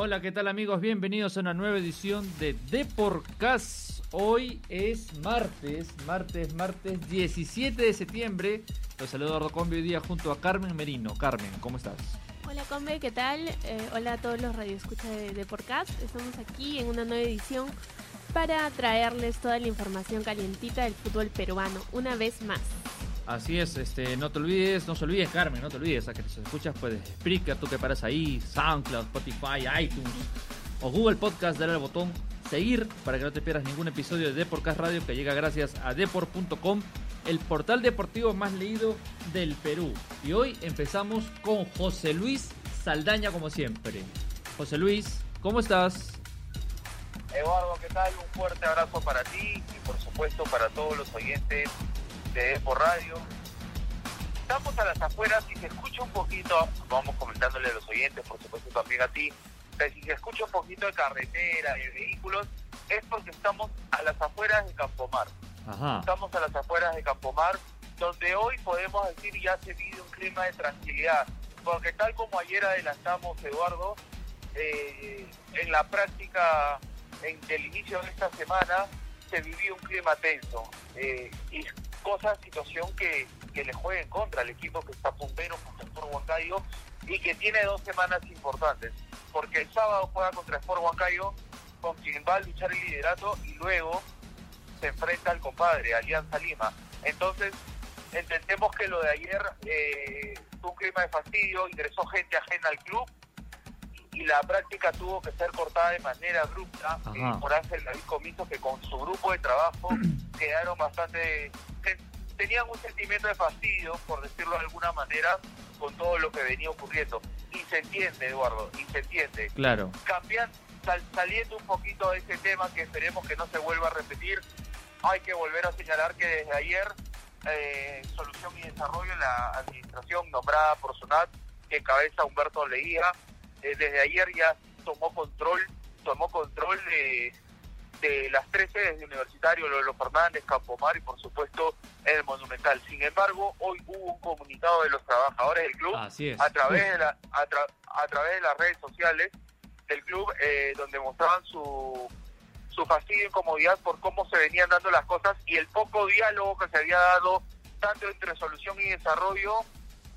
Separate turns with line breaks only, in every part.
Hola, ¿qué tal amigos? Bienvenidos a una nueva edición de Deporcast. Hoy es martes, martes, martes 17 de septiembre. Los saludo Eduardo hoy día junto a Carmen Merino. Carmen, ¿cómo estás?
Hola Combe, ¿qué tal? Eh, hola a todos los radioescuchas de Deporcast. Estamos aquí en una nueva edición para traerles toda la información calientita del fútbol peruano, una vez más.
Así es, este, no te olvides, no se olvides, Carmen, no te olvides, a que nos escuchas, pues, Spreaker, tú que paras ahí, SoundCloud, Spotify, iTunes o Google Podcast, dale al botón seguir para que no te pierdas ningún episodio de Deporcast Radio que llega gracias a Deport.com, el portal deportivo más leído del Perú. Y hoy empezamos con José Luis Saldaña, como siempre. José Luis, ¿cómo estás?
Eduardo, ¿qué tal? Un fuerte abrazo para ti y por supuesto para todos los oyentes de por radio. Estamos a las afueras y se escucha un poquito, vamos comentándole a los oyentes, por supuesto también a ti, que si se escucha un poquito de carretera, de vehículos, es porque estamos a las afueras de Campomar.
Ajá.
Estamos a las afueras de Campomar, donde hoy podemos decir ya se vive un clima de tranquilidad, porque tal como ayer adelantamos, Eduardo, eh, en la práctica en el inicio de esta semana se vivió un clima tenso eh, y cosa, situación que, que le juega en contra al equipo que está puntero Sport Huancayo y que tiene dos semanas importantes, porque el sábado juega contra Sport Huancayo con quien va a luchar el liderato y luego se enfrenta al compadre, Alianza Lima. Entonces, entendemos que lo de ayer eh, fue un clima de fastidio, ingresó gente ajena al club y la práctica tuvo que ser cortada de manera abrupta eh, por Ángel David Comiso, que con su grupo de trabajo quedaron bastante... tenían un sentimiento de fastidio, por decirlo de alguna manera, con todo lo que venía ocurriendo. Y se entiende, Eduardo, y se entiende.
Claro.
Cambian, sal- saliendo un poquito de ese tema que esperemos que no se vuelva a repetir, hay que volver a señalar que desde ayer eh, Solución y Desarrollo, la administración nombrada por SUNAT, que cabeza Humberto Leía, eh, desde ayer ya tomó control, tomó control de, de las tres sedes de Universitario, Lolo Fernández, Campomar y por supuesto el Monumental. Sin embargo, hoy hubo un comunicado de los trabajadores del club
Así es.
a través de la, a, tra- a través de las redes sociales del club eh, donde mostraban su su fastidio y incomodidad por cómo se venían dando las cosas y el poco diálogo que se había dado tanto entre solución y desarrollo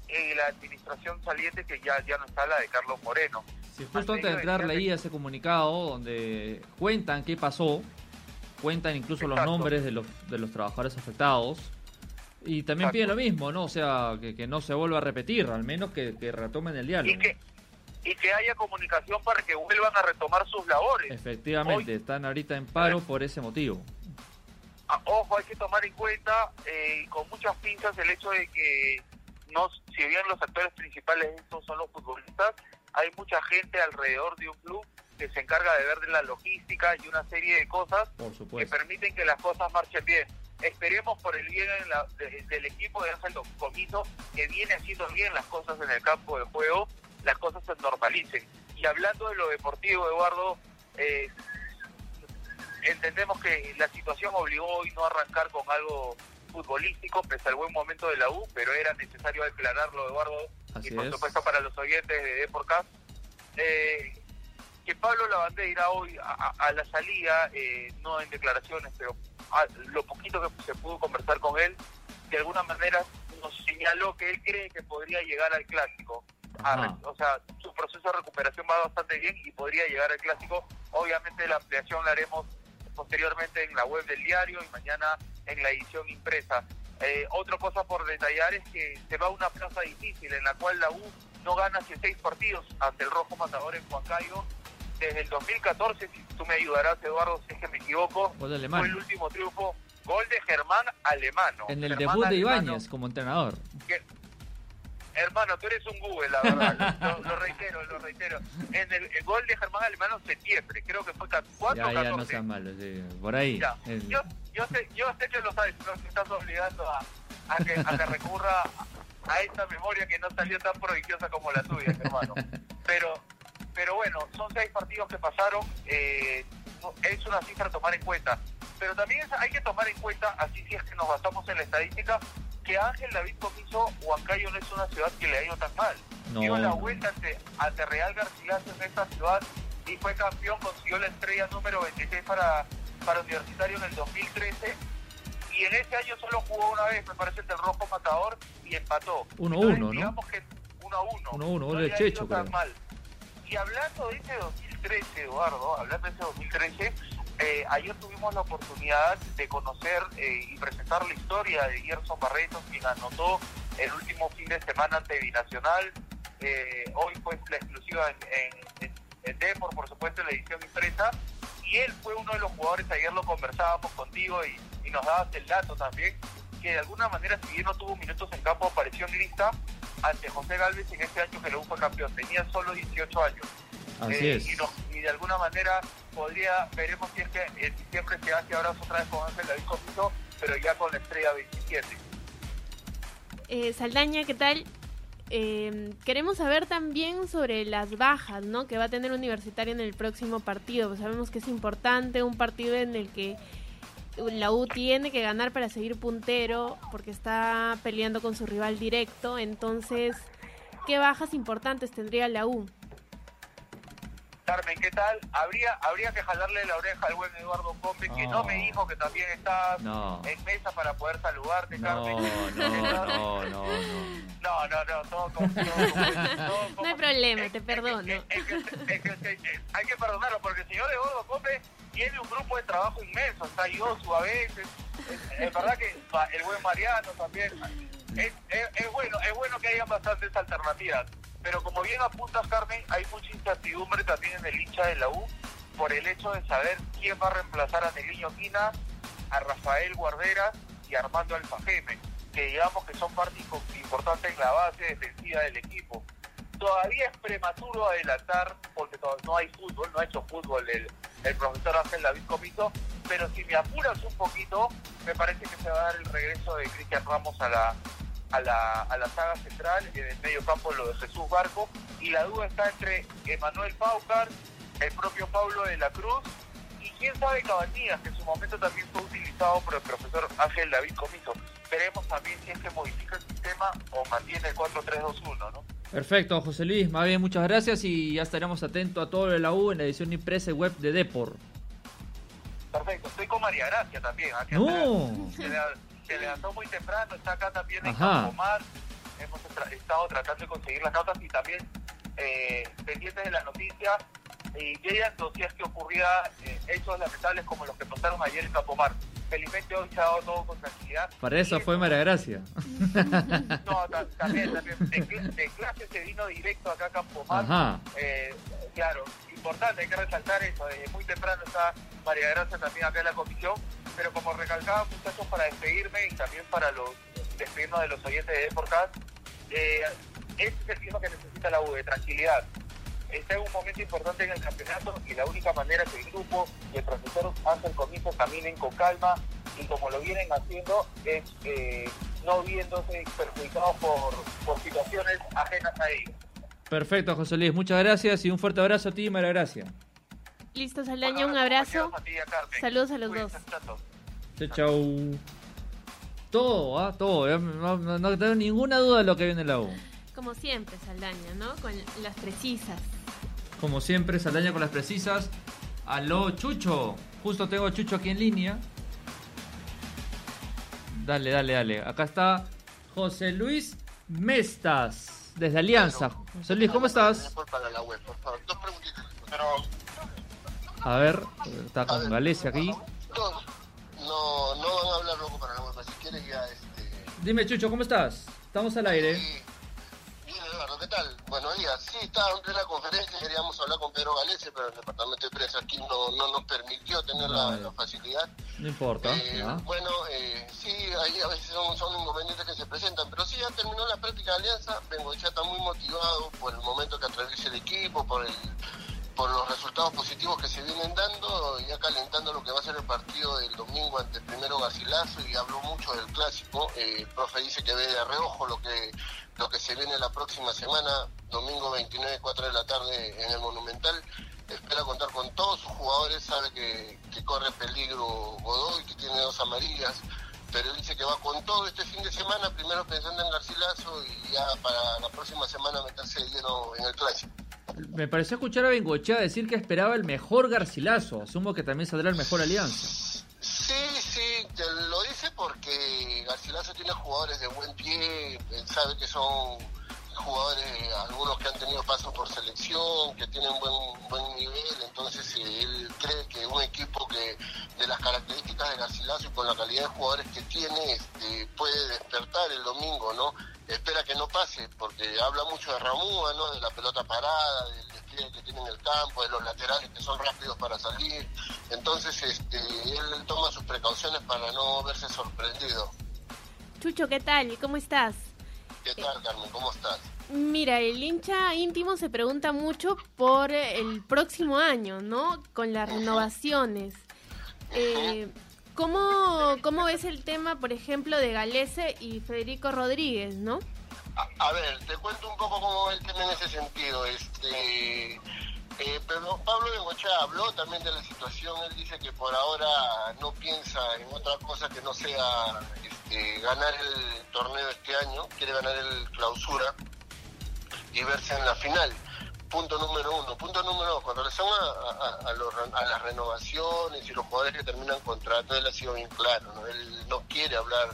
y la administración saliente que ya ya no está la de Carlos Moreno.
Sí, justo antes de entrar leí ese comunicado donde cuentan qué pasó, cuentan incluso los nombres de los, de los trabajadores afectados y también
Exacto.
piden lo mismo, ¿no? O sea, que, que no se vuelva a repetir, al menos que, que retomen el diálogo.
y que y que haya comunicación para que vuelvan a retomar sus labores.
Efectivamente,
Hoy-
están ahorita en paro por ese motivo.
Ah, ojo, hay que tomar en cuenta eh, con muchas pinzas el hecho de que, no, si bien los actores principales de esto son los futbolistas, hay mucha gente alrededor de un club que se encarga de ver de la logística y una serie de cosas que permiten que las cosas marchen bien. Esperemos por el bien en la- de- del equipo de Ángel Comiso, que viene haciendo bien las cosas en el campo de juego, las cosas se normalicen. Y hablando de lo deportivo, Eduardo, eh, entendemos que la situación obligó hoy no arrancar con algo futbolístico, pese al buen momento de la U, pero era necesario aclararlo, Eduardo,
Así
y por
es.
supuesto para los oyentes de Deporcast. Eh, que Pablo Lavandera irá hoy a, la salida, eh, no en declaraciones, pero a lo poquito que se pudo conversar con él, de alguna manera nos señaló que él cree que podría llegar al clásico. A o sea, su proceso de recuperación va bastante bien y podría llegar al clásico. Obviamente la ampliación la haremos posteriormente en la web del diario y mañana en la edición impresa. Eh, otra cosa por detallar es que se va a una plaza difícil en la cual la U no gana hace seis partidos ante el Rojo Matador en Huancayo. Desde el 2014, si tú me ayudarás, Eduardo, si es que me equivoco, fue el último triunfo. Gol de Germán Alemano.
En el
Germán
debut de Ibáñez como entrenador.
que- hermano, tú eres un Google, la verdad. lo, lo reitero, lo reitero. En el, el gol de Germán Alemano en septiembre, creo que fue 4
Ya, ya
14.
no sean malos, sí, por ahí.
Ya.
El-
Yo, yo, sé, yo sé que lo sabes, te estás obligando a, a que, a que recurra a esta memoria que no salió tan prodigiosa como la tuya, hermano. Pero, pero bueno, son seis partidos que pasaron, eh, es una cifra a tomar en cuenta. Pero también hay que tomar en cuenta, así si es que nos basamos en la estadística, que Ángel David Comiso, Huancayo no es una ciudad que le ha ido tan mal.
No,
Dio la vuelta ante, ante Real Garcilaso en esta ciudad y fue campeón, consiguió la estrella número 26 para, para Universitario en el 2013 y en ese año solo jugó una vez, me parece, el Rojo Matador y empató.
1-1, ¿no?
Digamos que 1-1.
1-1, gol de Checho,
tan mal. Y hablando de ese 2013, Eduardo, hablando de ese 2013, eh, ayer tuvimos la oportunidad de conocer eh, y presentar la historia de Gerson Barreto, quien anotó el último fin de semana ante Binacional. Eh, hoy fue la exclusiva en, en, en, por supuesto, en la edición impresa. Y él fue uno de los jugadores, ayer lo conversábamos contigo y, y nos dabas el dato también, que de alguna manera, si bien no tuvo minutos en campo, apareció en lista ante José Galvez en este año que lo fue campeón. Tenía solo 18 años.
Así
Eh,
es.
Y, no- y de alguna manera podría, veremos si es que en diciembre se hace abrazo otra vez con Ángel David Comiso, pero ya con la estrella 27.
Eh, Saldaña, ¿qué tal? Eh, queremos saber también sobre las bajas, ¿no? Que va a tener Universitario en el próximo partido. Pues sabemos que es importante, un partido en el que la U tiene que ganar para seguir puntero, porque está peleando con su rival directo. Entonces, ¿qué bajas importantes tendría la U?
Carmen, ¿qué tal? Habría habría que jalarle la oreja al buen Eduardo Combe, que no
No.
me dijo que también está
No.
en mesa para poder saludarte,
No,
Carmen.
no, no, no, no.
No, no, no, todo con... todo todo con-
No hay problema,
es-
te perdono.
es- es hay que perdonarlo porque el señor Eduardo Combe tiene un grupo de trabajo inmenso, está Yosu a veces, es, verdad que el buen Mariano también, es, es- es bueno, es bueno que haya bastantes alternativas, pero como bien apuntas Carmen, hay mucha incertidumbre también en el hincha de la U por el hecho de saber quién va a reemplazar a Neliño Quina, a Rafael Guardera y a Armando Alfajeme, que digamos que son parte impo- importante en la base defensiva del equipo. Todavía es prematuro adelantar, porque no hay fútbol, no ha hecho fútbol el, el profesor Ángel David Comito, pero si me apuras un poquito, me parece que se va a dar el regreso de Cristian Ramos a la, a la, a la saga central, en el medio campo lo de Jesús Barco, y la duda está entre Emanuel Paucar, el propio Pablo de la Cruz, y quién sabe Cabañas, que en su momento también fue utilizado por el profesor Ángel David Comito. Veremos también si es que modifica el sistema o mantiene el 4-3-2-1, ¿no?
Perfecto, José Luis. Más bien, muchas gracias y ya estaremos atentos a todo lo de la U en la edición impresa y web de Depor.
Perfecto, estoy con María Gracia también. que
No.
Se, le- se levantó muy temprano, está acá también en. Campomar. Hemos tra- estado tratando de conseguir las notas y también eh, pendientes de la noticia. Y si es que ocurría eh, hechos lamentables como los que pasaron ayer en Campomar. Felizmente hoy se ha dado todo con tranquilidad.
Para eso
Y
fue María Gracia.
No, ta- también, también. De, cl- de clase se vino directo acá a Campomar.
Ajá.
Eh, claro, importante, hay que resaltar eso. Desde muy temprano está María Gracia también acá en la comisión. Pero como recalcaba, muchachos, para despedirme y también para los despedirnos de los oyentes de Deporcast, eh, este es el clima que necesita la U, de tranquilidad. Está en un momento importante en el campeonato y la única manera que el grupo y el profesor Ángel Comiso caminen con calma y como lo vienen haciendo es eh, no viéndose perjudicados por, por situaciones ajenas a ellos.
Perfecto, José Luis. Muchas gracias y un fuerte abrazo a ti, María Gracia.
Listo, Saldaña, un abrazo.
a ti y a.
Saludos a los
Cuídense,
dos.
chato.
Chau, chau. Todo, ¿ah? Todo. No, no- no tengo ninguna duda de lo que viene en la U.
Como siempre, Saldaña, ¿no? Con las precisas.
Como siempre, Saldaña con las precisas. Aló, Chucho. Justo tengo a Chucho aquí en línea. Dale, dale, dale. Acá está José Luis Mestas, desde Alianza. José Luis, ¿cómo estás?
Para la web, por favor. Dos preguntitas. Pero
A ver, está con Galecia aquí.
dos. No, no van a hablar luego para la web. Si quieres ya, este...
Dime, Chucho, ¿cómo estás? Estamos al aire.
Sí. Bien, Eduardo, ¿qué tal? Buenos días. Sí, estaba en plena conferencia, queríamos hablar con Pedro Galese, pero el departamento de prensa aquí no, no nos permitió tener la, la facilidad.
No importa.
Eh, bueno, eh, sí, ahí a veces son, son inconvenientes que se presentan, pero sí, ya terminó la práctica de alianza. Vengo ya está muy motivado por el momento que atraviesa el equipo, por el por los resultados positivos que se vienen dando, ya calentando lo que va a ser el partido del domingo ante el primero Garcilaso y habló mucho del clásico. Eh, el profe dice que ve de reojo lo que lo que se viene la próxima semana, domingo 29, 4 de la tarde en el Monumental. Espera contar con todos sus jugadores, sabe que, corre peligro Godoy, que tiene dos amarillas, pero dice que va con todo este fin de semana, primero pensando en Garcilaso y ya para la próxima semana meterse de lleno en el clásico.
Me pareció escuchar a Bengochea decir que esperaba el mejor Garcilaso. Asumo que también saldrá el mejor Alianza.
Sí, sí, lo dice porque Garcilaso tiene jugadores de buen pie, sabe que son jugadores, algunos que han tenido paso por selección, que tienen buen buen nivel, entonces eh, él cree que un equipo que de las características de Garcilaso y con la calidad de jugadores que tiene este, puede despertar el domingo, ¿no? Espera que no pase, porque habla mucho de Ramúa, ¿no? De la pelota parada, del despliegue que tiene en el campo, de los laterales que son rápidos para salir, entonces este, él toma sus precauciones para no verse sorprendido.
Chucho, ¿qué tal? ¿Cómo estás?
¿Qué tal, Carmen? ¿Cómo estás?
Mira, el hincha íntimo se pregunta mucho por el próximo año, ¿no? Con las renovaciones. Eh, ¿cómo, ¿Cómo ves el tema, por ejemplo, de Galese y Federico Rodríguez, no?
A, a ver, te cuento un poco cómo va el tema en ese sentido. Este, eh, pero Pablo Bengochea habló también de la situación. Él dice que por ahora no piensa en otra cosa que no sea este, ganar el torneo este año. Quiere ganar el clausura y verse en la final. Punto número uno. Punto número dos, con relación a, las renovaciones y los jugadores que terminan contrato, él ha sido bien claro. Él no quiere hablar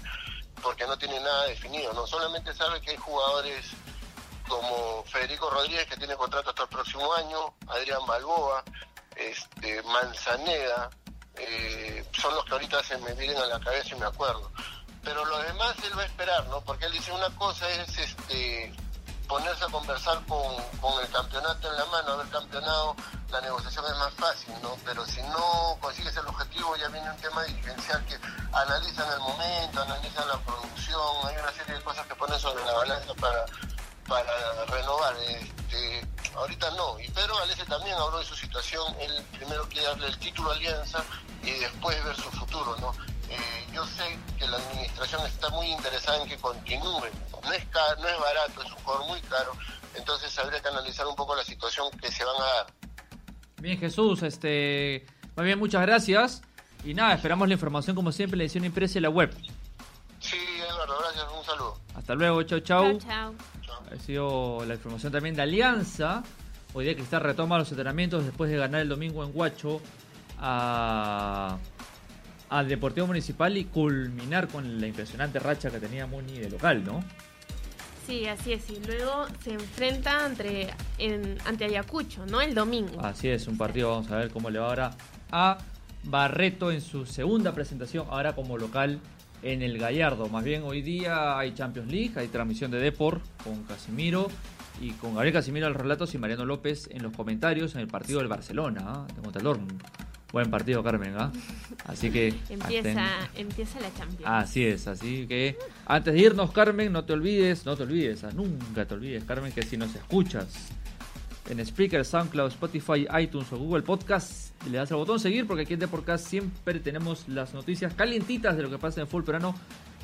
porque no tiene nada definido, ¿no? Solamente sabe que hay jugadores como Federico Rodríguez que tiene contrato hasta el próximo año, Adrián Balboa, este, Manzaneda, eh, son los que ahorita se me vienen a la cabeza y me acuerdo. Pero los demás él va a esperar, ¿no? Porque él dice una cosa es este ponerse a conversar con, con el campeonato en la mano, haber campeonado, la negociación es más fácil, ¿no? Pero si no consigues el objetivo, ya viene un tema dirigencial que analizan el momento, analizan la producción, hay una serie de cosas que ponen sobre la balanza para, para renovar. Este, ahorita no. Y Pedro también habló de su situación, él primero quiere darle el título a Alianza y después ver su futuro, ¿no? Eh, yo sé que la administración está muy interesada en que continúe. No es, ca- no es barato, es un jugador muy caro. Entonces habría que analizar un poco la situación que se van a dar.
Bien, Jesús, este. Muy bien, muchas gracias. Y nada, esperamos la información como siempre en la edición impresa y la web.
Sí, Eduardo, gracias. Un saludo.
Hasta luego, chau, chau.
Chao, chao.
Chao.
Ha sido la información también de Alianza. Hoy día Cristal retoma los entrenamientos después de ganar el domingo en Huacho a, al Deportivo Municipal y culminar con la impresionante racha que tenía Muni de local, ¿no?
Sí, así es. Y luego se enfrenta ante, en, ante Ayacucho, ¿no? El domingo.
Así es, un partido, vamos a ver cómo le va ahora a Barreto en su segunda presentación, ahora como local en el Gallardo. Más bien hoy día hay Champions League, hay transmisión de Depor con Casimiro y con Gabriel Casimiro al relatos y Mariano López en los comentarios en el partido del Barcelona, de contra el Dortmund. Buen partido, Carmen, ¿ah? Así que...
Empieza, empieza la Champions.
Así es, así que antes de irnos, Carmen, no te olvides, no te olvides, ah, nunca te olvides, Carmen, que si nos escuchas en Spreaker, SoundCloud, Spotify, iTunes o Google Podcast, le das al botón seguir porque aquí en The Podcast siempre tenemos las noticias calientitas de lo que pasa en el fútbol peruano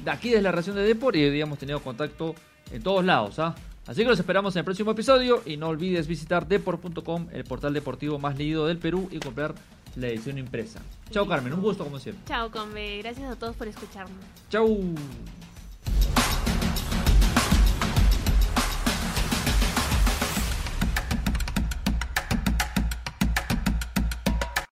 de aquí desde la región de Depor y hoy día hemos tenido contacto en todos lados, ¿ah? Así que los esperamos en el próximo episodio y no olvides visitar depor.com, el portal deportivo más leído del Perú y comprar la edición impresa. Chao Carmen, un gusto como siempre.
Chao, Conve. Gracias a todos por escucharnos.
Chau.